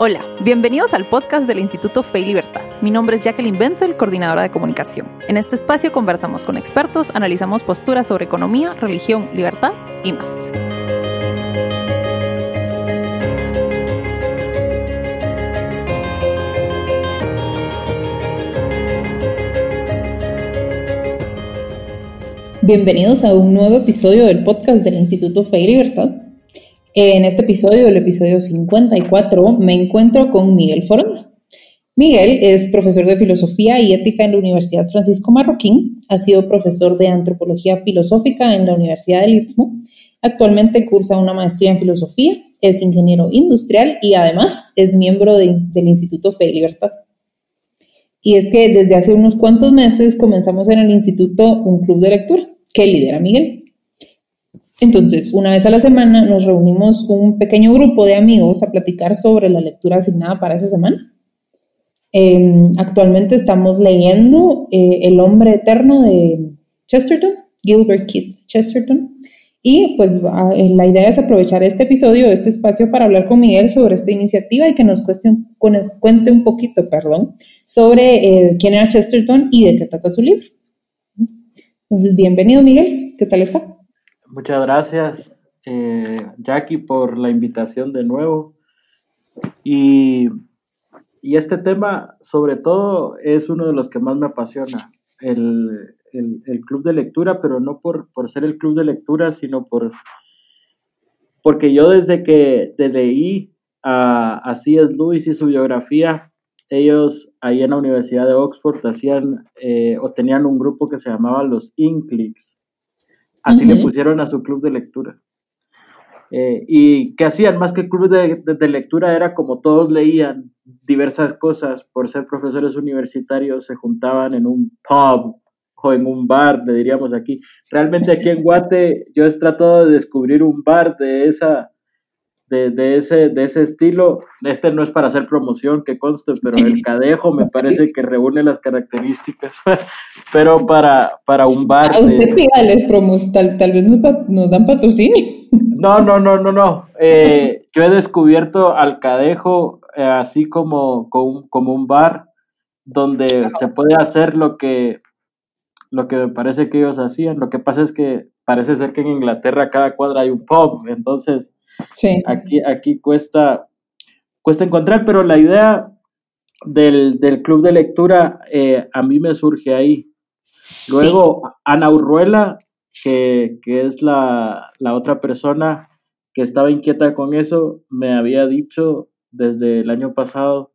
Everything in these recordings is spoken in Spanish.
Hola, bienvenidos al podcast del Instituto Fe y Libertad. Mi nombre es Jacqueline Benzel, coordinadora de comunicación. En este espacio conversamos con expertos, analizamos posturas sobre economía, religión, libertad y más. Bienvenidos a un nuevo episodio del podcast del Instituto Fe y Libertad. En este episodio, el episodio 54, me encuentro con Miguel Foronda. Miguel es profesor de filosofía y ética en la Universidad Francisco Marroquín, ha sido profesor de antropología filosófica en la Universidad del Istmo, actualmente cursa una maestría en filosofía, es ingeniero industrial y además es miembro del Instituto Fe y Libertad. Y es que desde hace unos cuantos meses comenzamos en el instituto un club de lectura que lidera Miguel. Entonces, una vez a la semana nos reunimos un pequeño grupo de amigos a platicar sobre la lectura asignada para esa semana. Em, actualmente estamos leyendo eh, El hombre eterno de Chesterton, Gilbert Keith Chesterton. Y pues eh, la idea es aprovechar este episodio, este espacio para hablar con Miguel sobre esta iniciativa y que nos, cuente un poquito, perdón, sobre eh, quién era Chesterton y de qué trata su libro. Entonces, bienvenido Miguel, ¿qué tal está? Muchas gracias, eh, Jackie, por la invitación de nuevo. Y, este tema, sobre todo, es uno de los que más me apasiona, el, club de lectura, pero no por, ser el club de lectura, sino por porque yo desde que leí a, a C.S. Lewis y su biografía, ellos ahí en la Universidad de Oxford hacían eh, o tenían un grupo que se llamaba los Inclicks Así le pusieron a su club de lectura. Eh, y que hacían más que club de, lectura era como todos leían diversas cosas. Por ser profesores universitarios se juntaban en un pub o en un bar le diríamos aquí. Realmente aquí en Guate yo he tratado de descubrir un bar de esa de, ese, de ese estilo. Este no es para hacer promoción, que conste, pero el cadejo me parece que reúne las características, pero para, para un bar. A usted pídales promos, tal, vez nos, dan patrocinio. No, no, no, no, no. Eh, yo he descubierto al cadejo eh, así como, como, como, un bar donde se puede hacer lo que, lo que me parece que ellos hacían. Lo que pasa es que parece ser que en Inglaterra cada cuadra hay un pub, entonces Sí. Aquí, aquí cuesta, cuesta encontrar, pero la idea del, club de lectura eh, a mí me surge ahí. Luego, Ana Urruela, que, es la, otra persona que estaba inquieta con eso, me había dicho desde el año pasado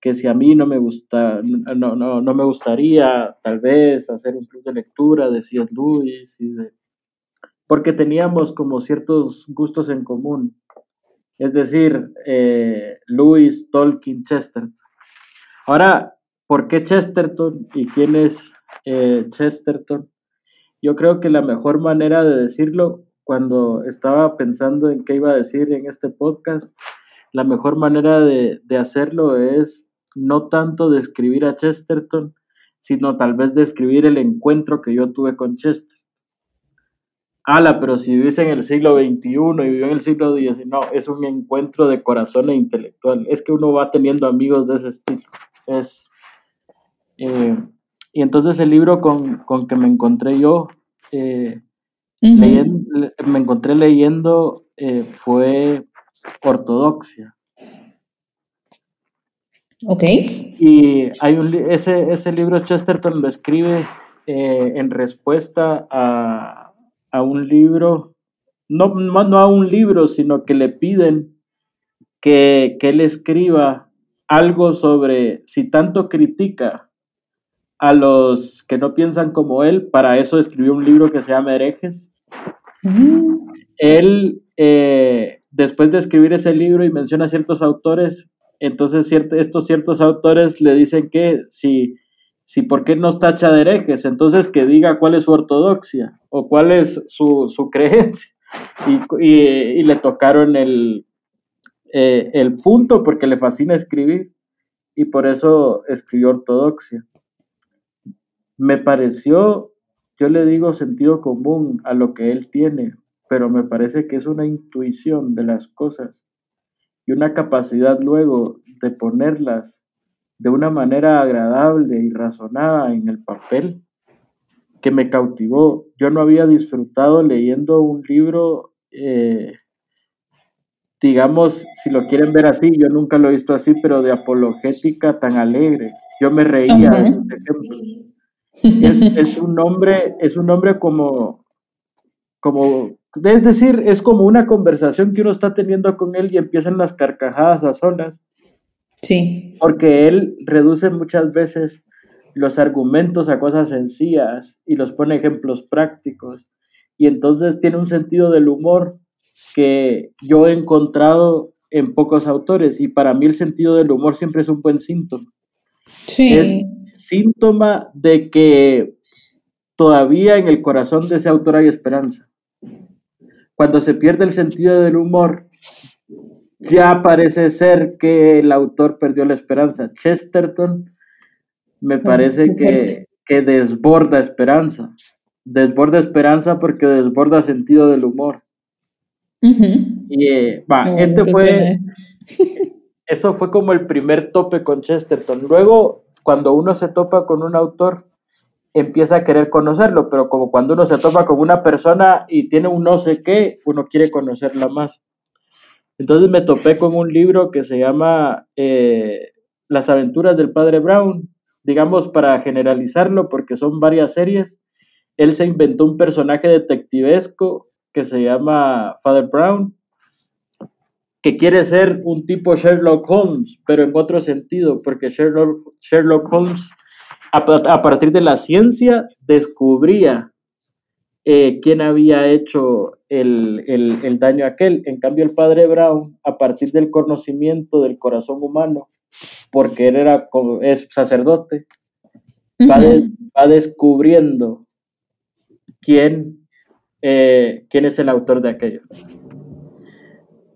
que si a mí no me gusta, no, no, no me gustaría tal vez hacer un club de lectura de C.S. Lewis y de porque teníamos como ciertos gustos en común. Es decir, eh, Lewis, Tolkien, Chesterton. Ahora, ¿por qué Chesterton y quién es eh, Chesterton? Yo creo que la mejor manera de decirlo, cuando estaba pensando en qué iba a decir en este podcast, la mejor manera de, de hacerlo es no tanto describir a Chesterton, sino tal vez describir el encuentro que yo tuve con Chesterton ala, pero si vives en el siglo XXI y vivió en el siglo XIX, no, es un encuentro de corazón e intelectual. Es que uno va teniendo amigos de ese estilo. Es, eh, y entonces el libro con, que me encontré yo, eh, me encontré leyendo eh, fue Ortodoxia. Ok. Y hay un, ese, ese libro Chesterton lo escribe en respuesta a a un libro, no, no a un libro, sino que le piden que, él escriba algo sobre si tanto critica a los que no piensan como él, para eso escribió un libro que se llama Herejes. Él, eh, después de escribir ese libro y menciona ciertos autores, entonces estos ciertos autores le dicen que si si por qué nos tacha de herejes, entonces que diga cuál es su ortodoxia o cuál es su, creencia. Y, le tocaron el, eh, el punto porque le fascina escribir y por eso escribió ortodoxia. Me pareció, yo le digo sentido común a lo que él tiene, pero me parece que es una intuición de las cosas. y una capacidad luego de ponerlas de una manera agradable y razonada en el papel que me cautivó. Yo no había disfrutado leyendo un libro, eh, digamos, si lo quieren ver así, yo nunca lo he visto así, pero de apologética tan alegre. Yo me reía. es, es, un nombre, es un nombre como, como, es decir, es como una conversación que uno está teniendo con él y empiezan las carcajadas a solas. Sí. Porque él reduce muchas veces los argumentos a cosas sencillas y los pone ejemplos prácticos. Y entonces tiene un sentido del humor que yo he encontrado en pocos autores y para mí el sentido del humor siempre es un buen síntoma. Sí. Es síntoma de que todavía en el corazón de ese autor hay esperanza. Cuando se pierde el sentido del humor, ya parece ser que el autor perdió la esperanza. Chesterton me parece que, que, desborda esperanza. Desborda esperanza porque desborda sentido del humor. Y eh, va, este fue. Eso fue como el primer tope con Chesterton. Luego, cuando uno se topa con un autor, empieza a querer conocerlo, pero como cuando uno se topa con una persona y tiene un no sé qué, uno quiere conocerla más. Entonces me topé con un libro que se llama eh, Las aventuras del padre Brown, digamos para generalizarlo, porque son varias series. Él se inventó un personaje detectivesco que se llama Father Brown, que quiere ser un tipo Sherlock Holmes, pero en otro sentido, porque Sherlock, Sherlock Holmes a, partir de la ciencia descubría eh, quién había hecho el, el, el, daño aquel. En cambio, el padre Brown, a partir del conocimiento del corazón humano, porque él era, es sacerdote, va, va, descubriendo quién, eh, quién es el autor de aquello.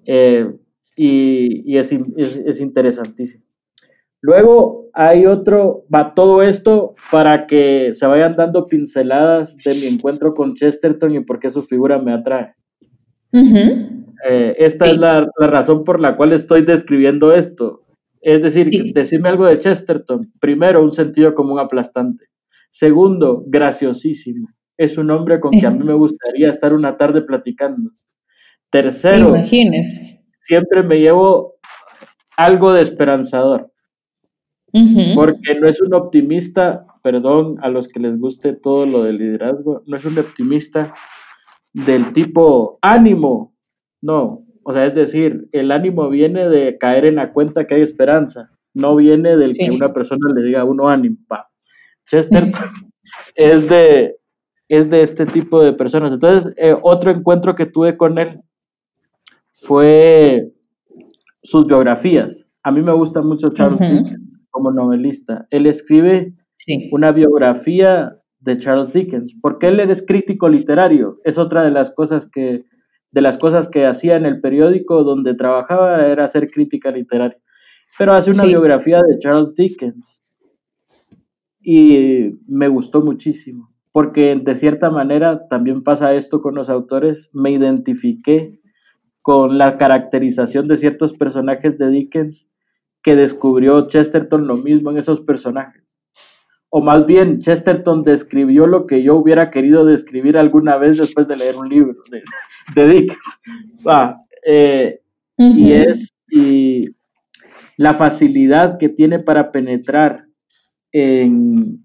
Eh, y, y es, es, es interesantísimo. Luego hay otro, va todo esto para que se vayan dando pinceladas de mi encuentro con Chesterton y por qué su figura me atrae. eh, esta sí. es la, la, razón por la cual estoy describiendo esto. Es decir, sí. decirme algo de Chesterton. Primero, un sentido común aplastante. Segundo, graciosísimo. Es un hombre con que a mí me gustaría estar una tarde platicando. Tercero, Imagínese. siempre me llevo algo de esperanzador. Uh -huh. Porque no es un optimista, perdón a los que les guste todo lo del liderazgo, no es un optimista del tipo ánimo, no, o sea, es decir, el ánimo viene de caer en la cuenta que hay esperanza, no viene del sí. que una persona le diga a uno ánimo. Pa. Chester es de es de este tipo de personas. Entonces, eh, otro encuentro que tuve con él fue sus biografías. A mí me gusta mucho Charles uh -huh. Dickens como novelista. Él escribe sí. una biografía de Charles Dickens, porque él es crítico literario. Es otra de las cosas que de las cosas que hacía en el periódico donde trabajaba era hacer crítica literaria. Pero hace una sí. biografía de Charles Dickens y me gustó muchísimo, porque de cierta manera también pasa esto con los autores, me identifiqué con la caracterización de ciertos personajes de Dickens que descubrió Chesterton lo mismo en esos personajes. O más bien, Chesterton describió lo que yo hubiera querido describir alguna vez después de leer un libro de, de Dickens. Ah, eh, uh -huh. Y es y la facilidad que tiene para penetrar en,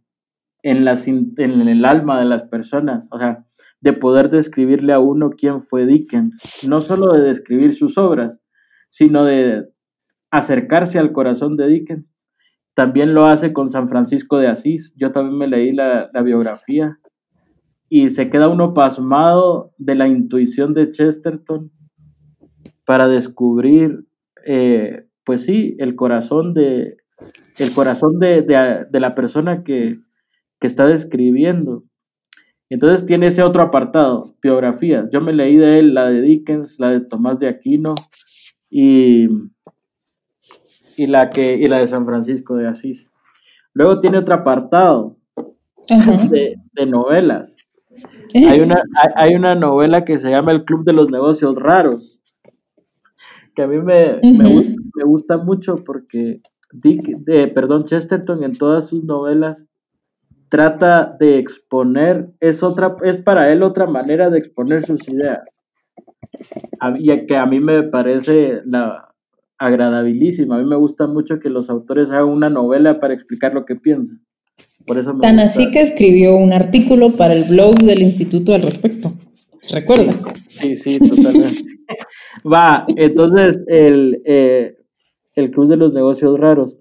en, las, en el alma de las personas. O sea, de poder describirle a uno quién fue Dickens. No solo de describir sus obras, sino de acercarse al corazón de Dickens. También lo hace con San Francisco de Asís. Yo también me leí la, biografía y se queda uno pasmado de la intuición de Chesterton para descubrir, eh, pues sí, el corazón de, el corazón de la persona que, que, está describiendo. Entonces tiene ese otro apartado, biografías. Yo me leí de él la de Dickens, la de Tomás de Aquino y y la, que, y la de San Francisco de Asís. Luego tiene otro apartado de, de, novelas. Hay una, hay una novela que se llama El Club de los Negocios Raros, que a mí me, me, gusta, mucho porque Dick, eh, perdón, Chesterton en todas sus novelas trata de exponer, es otra, es para él otra manera de exponer sus ideas. Y que a mí me parece la agradabilísima. A mí me gusta mucho que los autores hagan una novela para explicar lo que piensan. Por eso Tan así que escribió un artículo para el blog del instituto al respecto. ¿Recuerda? Sí, sí, totalmente. Va, entonces el, eh, el Club de los Negocios Raros.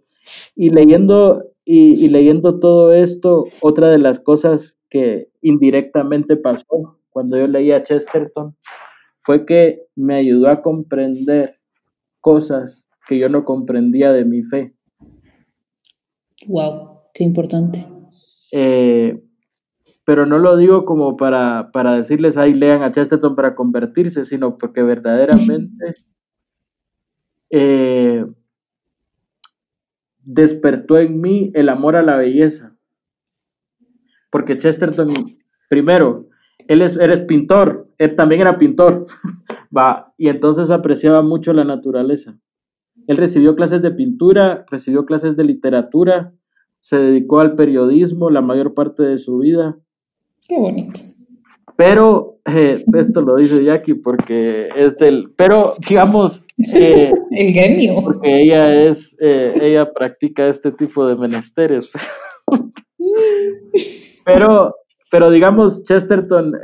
Y leyendo, y, leyendo todo esto, otra de las cosas que indirectamente pasó cuando yo leía Chesterton fue que me ayudó a comprender cosas que yo no comprendía de mi fe. Wow, qué importante. Eh, pero no lo digo como para, para decirles, ahí lean a Chesterton para convertirse, sino porque verdaderamente eh, despertó en mí el amor a la belleza. Porque Chesterton, primero, él es, eres pintor, él también era pintor, va, y entonces apreciaba mucho la naturaleza. Él recibió clases de pintura, recibió clases de literatura, se dedicó al periodismo la mayor parte de su vida Qué bonito. Pero eh, esto lo dice Jackie porque es del, pero digamos, eh, el gremio. Porque ella es, eh, ella practica este tipo de menesteres. pero, pero digamos, Chesterton,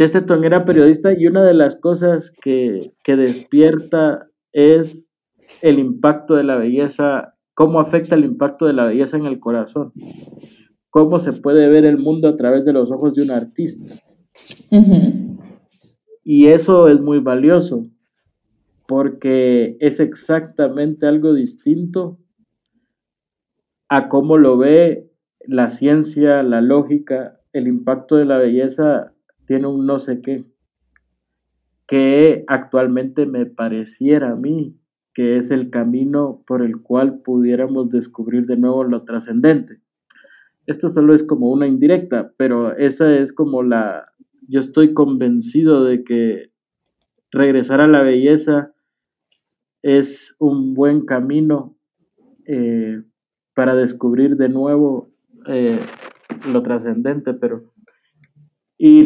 Chesterton era periodista y una de las cosas que, que despierta es el impacto de la belleza, cómo afecta el impacto de la belleza en el corazón cómo se puede ver el mundo a través de los ojos de un artista. Y eso es muy valioso, porque es exactamente algo distinto a cómo lo ve la ciencia, la lógica, el impacto de la belleza tiene un no sé qué, que actualmente me pareciera a mí que es el camino por el cual pudiéramos descubrir de nuevo lo trascendente. Esto solo es como una indirecta, pero esa es como la, yo estoy convencido de que regresar a la belleza es un buen camino eh, para descubrir de nuevo eh, lo trascendente, pero... Y,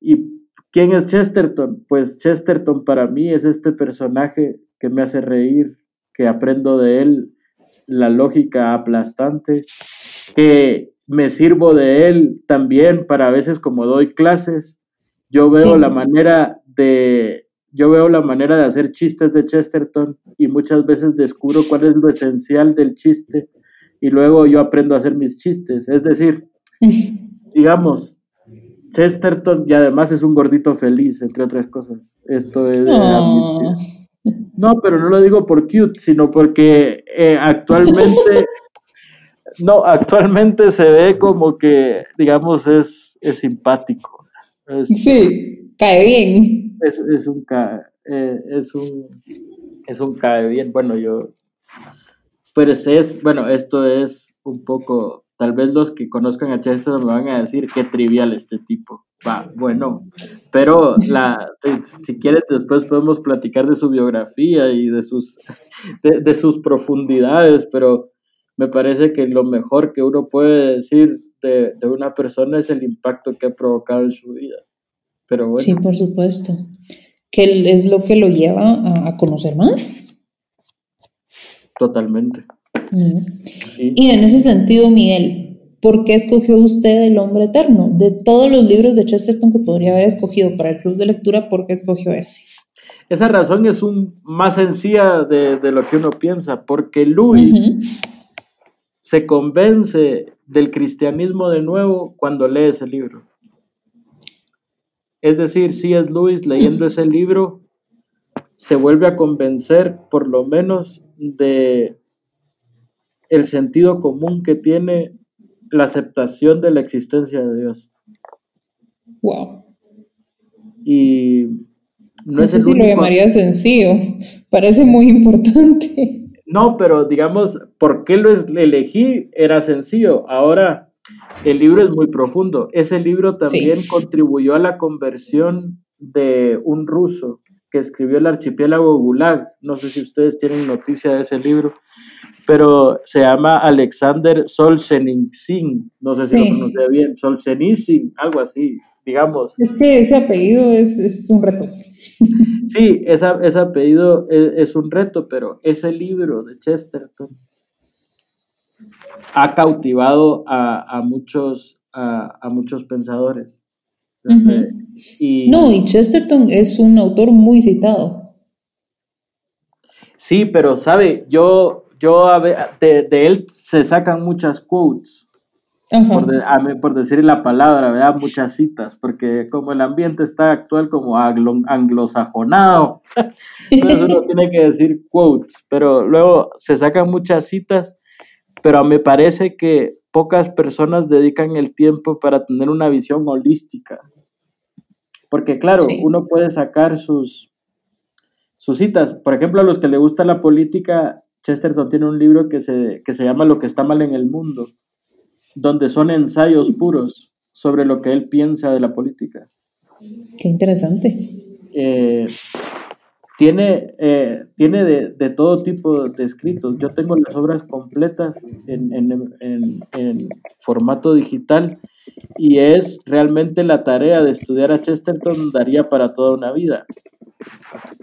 ¿Y quién es Chesterton? Pues Chesterton para mí es este personaje que me hace reír, que aprendo de él la lógica aplastante, que me sirvo de él también para a veces como doy clases, yo veo la manera de yo veo la manera de hacer chistes de Chesterton y muchas veces descubro cuál es lo esencial del chiste y luego yo aprendo a hacer mis chistes, es decir, digamos, Chesterton y además es un gordito feliz, entre otras cosas. Esto es No, pero no lo digo por cute, sino porque eh, actualmente no, actualmente se ve como que, digamos, es, es simpático. sí, cae bien. Es, es, un, eh, es, un, es un cae bien. Bueno, yo. Pero es, bueno, esto es un poco. Tal vez los que conozcan a Chester me van a decir qué trivial este tipo. Va, bueno, pero la, si quieres después podemos platicar de su biografía y de sus, de sus profundidades, pero me parece que lo mejor que uno puede decir de, una persona es el impacto que ha provocado en su vida. Pero bueno. Sí, por supuesto. ¿Qué es lo que lo lleva a, conocer más? Totalmente. Y en ese sentido, Miguel, ¿por qué escogió usted El Hombre Eterno? De todos los libros de Chesterton que podría haber escogido para el club de lectura, ¿por qué escogió ese? Esa razón es un, más sencilla de, lo que uno piensa, porque Luis se convence del cristianismo de nuevo cuando lee ese libro. Es decir, si es Luis leyendo ese libro, se vuelve a convencer por lo menos de el sentido común que tiene la aceptación de la existencia de Dios. Wow. Y no, sé si lo llamaría sencillo, parece muy importante. No, pero digamos, ¿por qué lo elegí? Era sencillo. Ahora, el libro es muy profundo. Ese libro también contribuyó a la conversión de un ruso que escribió el archipiélago Gulag. No sé si ustedes tienen noticia de ese libro, pero se llama Alexander Solzhenitsyn. No sé si lo pronuncié bien. Solzhenitsyn, algo así, digamos. Es que ese apellido es, un reto. Sí, ese apellido es, un reto, pero ese libro de Chesterton ha cautivado a, muchos, a muchos pensadores no, y Chesterton es un autor muy citado. Sí, pero sabe, yo, yo de, él se sacan muchas quotes. Por, decir la palabra, ¿verdad? Muchas citas, porque como el ambiente está actual como anglosajonado, entonces uno tiene que decir quotes, pero luego se sacan muchas citas, pero me parece que pocas personas dedican el tiempo para tener una visión holística porque claro, uno puede sacar sus, sus citas. Por ejemplo, a los que le gusta la política, Chesterton tiene un libro que se, que se llama Lo que está mal en el mundo, donde son ensayos puros sobre lo que él piensa de la política. Qué interesante. Eh, tiene eh, tiene de, de, todo tipo de escritos. Yo tengo las obras completas en, en, en, en formato digital y es realmente la tarea de estudiar a Chesterton daría para toda una vida.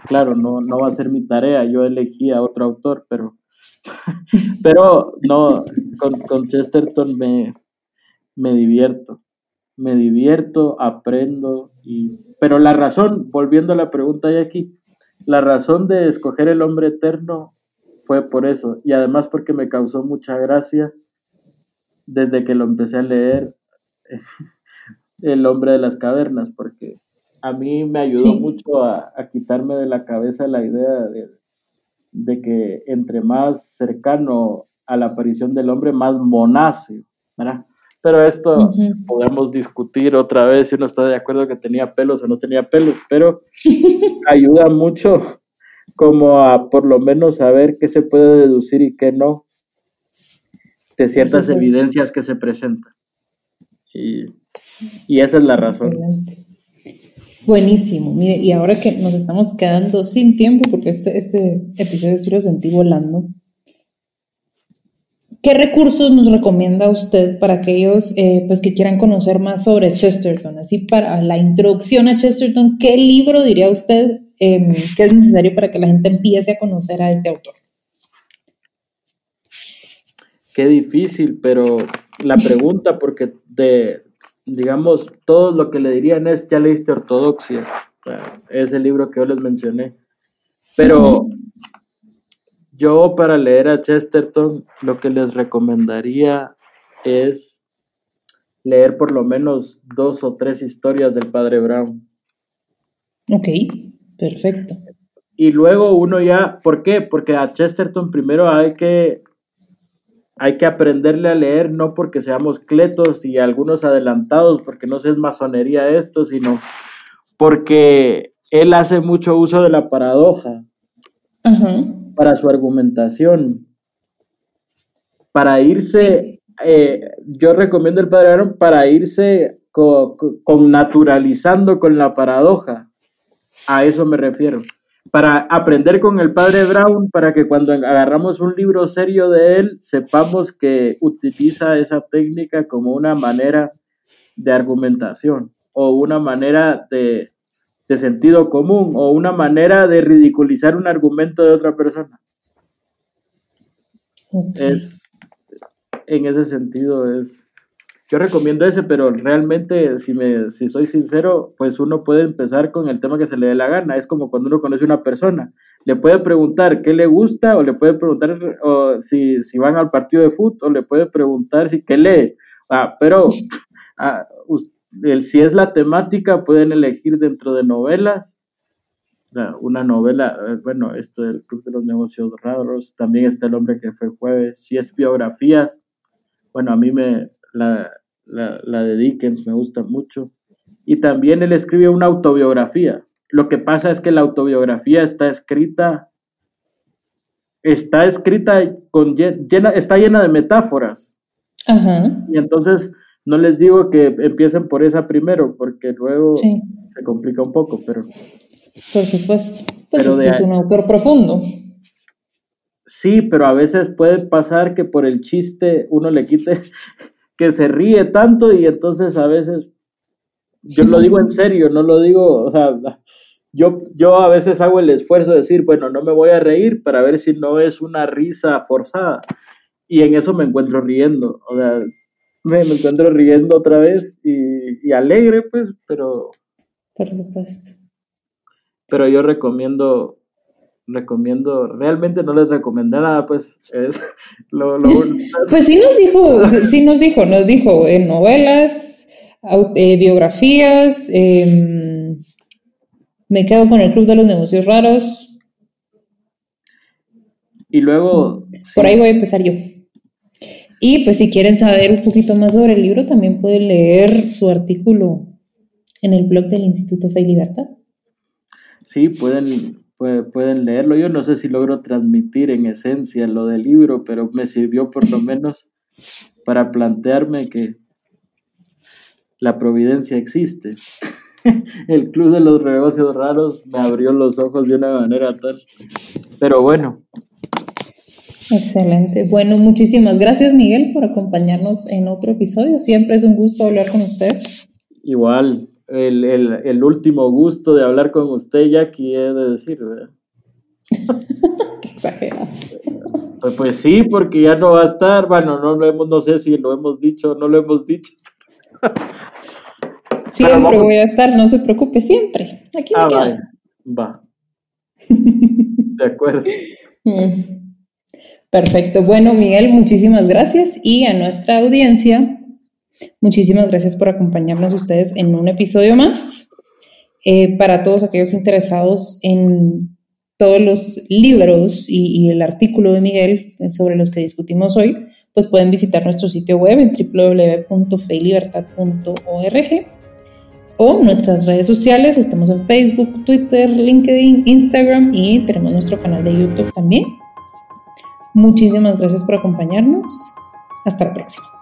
Claro, no, no va a ser mi tarea, yo elegí a otro autor, pero, pero no, con, Chesterton me, me divierto, me divierto, aprendo, y, pero la razón, volviendo a la pregunta de aquí, la razón de escoger el hombre eterno fue por eso, y además porque me causó mucha gracia desde que lo empecé a leer el hombre de las cavernas, porque a mí me ayudó mucho a, quitarme de la cabeza la idea de, que entre más cercano a la aparición del hombre, más monace, Pero esto podemos discutir otra vez si uno está de acuerdo que tenía pelos o no tenía pelos, pero ayuda mucho como a por lo menos saber qué se puede deducir y qué no de ciertas evidencias que se presentan. Y, esa es la razón. Buenísimo. Mire, y ahora que nos estamos quedando sin tiempo, porque este, este episodio sí lo sentí volando, ¿qué recursos nos recomienda usted para aquellos eh, pues, que quieran conocer más sobre Chesterton? Así para la introducción a Chesterton, ¿qué libro diría usted em, que es necesario para que la gente empiece a conocer a este autor? Qué difícil, pero la pregunta, porque de, digamos, todo lo que le dirían es, ya leíste Ortodoxia, es el libro que yo les mencioné. Pero yo para leer a Chesterton, lo que les recomendaría es leer por lo menos dos o tres historias del padre Brown. Ok, perfecto. Y luego uno ya, ¿por qué? Porque a Chesterton primero hay que hay que aprenderle a leer no porque seamos cletos y algunos adelantados, porque no es masonería esto, sino porque él hace mucho uso de la paradoja para su argumentación. Para irse, eh, yo recomiendo el padre Aaron para irse con naturalizando con la paradoja. A eso me refiero para aprender con el padre Brown, para que cuando agarramos un libro serio de él, sepamos que utiliza esa técnica como una manera de argumentación o una manera de, sentido común o una manera de ridiculizar un argumento de otra persona. Es, en ese sentido es yo recomiendo ese, pero realmente, si, me, si soy sincero, pues uno puede empezar con el tema que se le dé la gana. Es como cuando uno conoce a una persona. Le puede preguntar qué le gusta, o le puede preguntar si, si van al partido de fútbol, o le puede preguntar si qué lee. Ah, pero ah, el, si es la temática, pueden elegir dentro de novelas. Una novela, eh, bueno, esto del Club de los Negocios Raros, también está El hombre que fue jueves. Si es biografías, bueno, a mí me, la, la, de Dickens me gusta mucho. Y también él escribe una autobiografía. Lo que pasa es que la autobiografía está escrita, está escrita con llena, está llena de metáforas. Y entonces no les digo que empiecen por esa primero, porque luego se complica un poco, pero Por supuesto. Pues es un autor profundo. Sí, pero a veces puede pasar que por el chiste uno le quite que se ríe tanto y entonces a veces, yo lo digo en serio, no lo digo, o sea, yo, yo a veces hago el esfuerzo de decir, bueno, no me voy a reír para ver si no es una risa forzada. Y en eso me encuentro riendo, o sea, me, encuentro riendo otra vez y, y alegre, pues, pero... Por supuesto. Pero yo recomiendo recomiendo, realmente no les recomendé nada, pues es lo, Pues sí nos dijo, sí nos dijo, nos dijo en novelas, eh, biografías, em, me quedo con el Club de los Negocios Raros. Y luego... Por ahí voy a empezar yo. Y pues si quieren saber un poquito más sobre el libro, también pueden leer su artículo en el blog del Instituto Fe y Libertad. Sí, pueden pueden leerlo. Yo no sé si logro transmitir en esencia lo del libro, pero me sirvió por lo menos para plantearme que la providencia existe. El Club de los Negocios Raros me abrió los ojos de una manera tal. Pero bueno. Excelente. Bueno, muchísimas gracias Miguel por acompañarnos en otro episodio. Siempre es un gusto hablar con usted. Igual, el, el, el, último gusto de hablar con usted, Jackie, he de decir, ¿verdad? Qué exagerado. Pues, pues, sí, porque ya no va a estar. Bueno, no lo hemos, no sé si lo hemos dicho o no lo hemos dicho. Siempre voy a estar, no se preocupe, siempre. Aquí me ah, Va. De acuerdo. Mm. Perfecto. Bueno, Miguel, muchísimas gracias. Y a nuestra audiencia, Muchísimas gracias por acompañarnos ustedes en un episodio más. Eh, para todos aquellos interesados en todos los libros y, el artículo de Miguel sobre los que discutimos hoy, pues pueden visitar nuestro sitio web en www.feilibertad.org o nuestras redes sociales. Estamos en Facebook, Twitter, LinkedIn, Instagram y tenemos nuestro canal de YouTube también. Muchísimas gracias por acompañarnos. Hasta la próxima.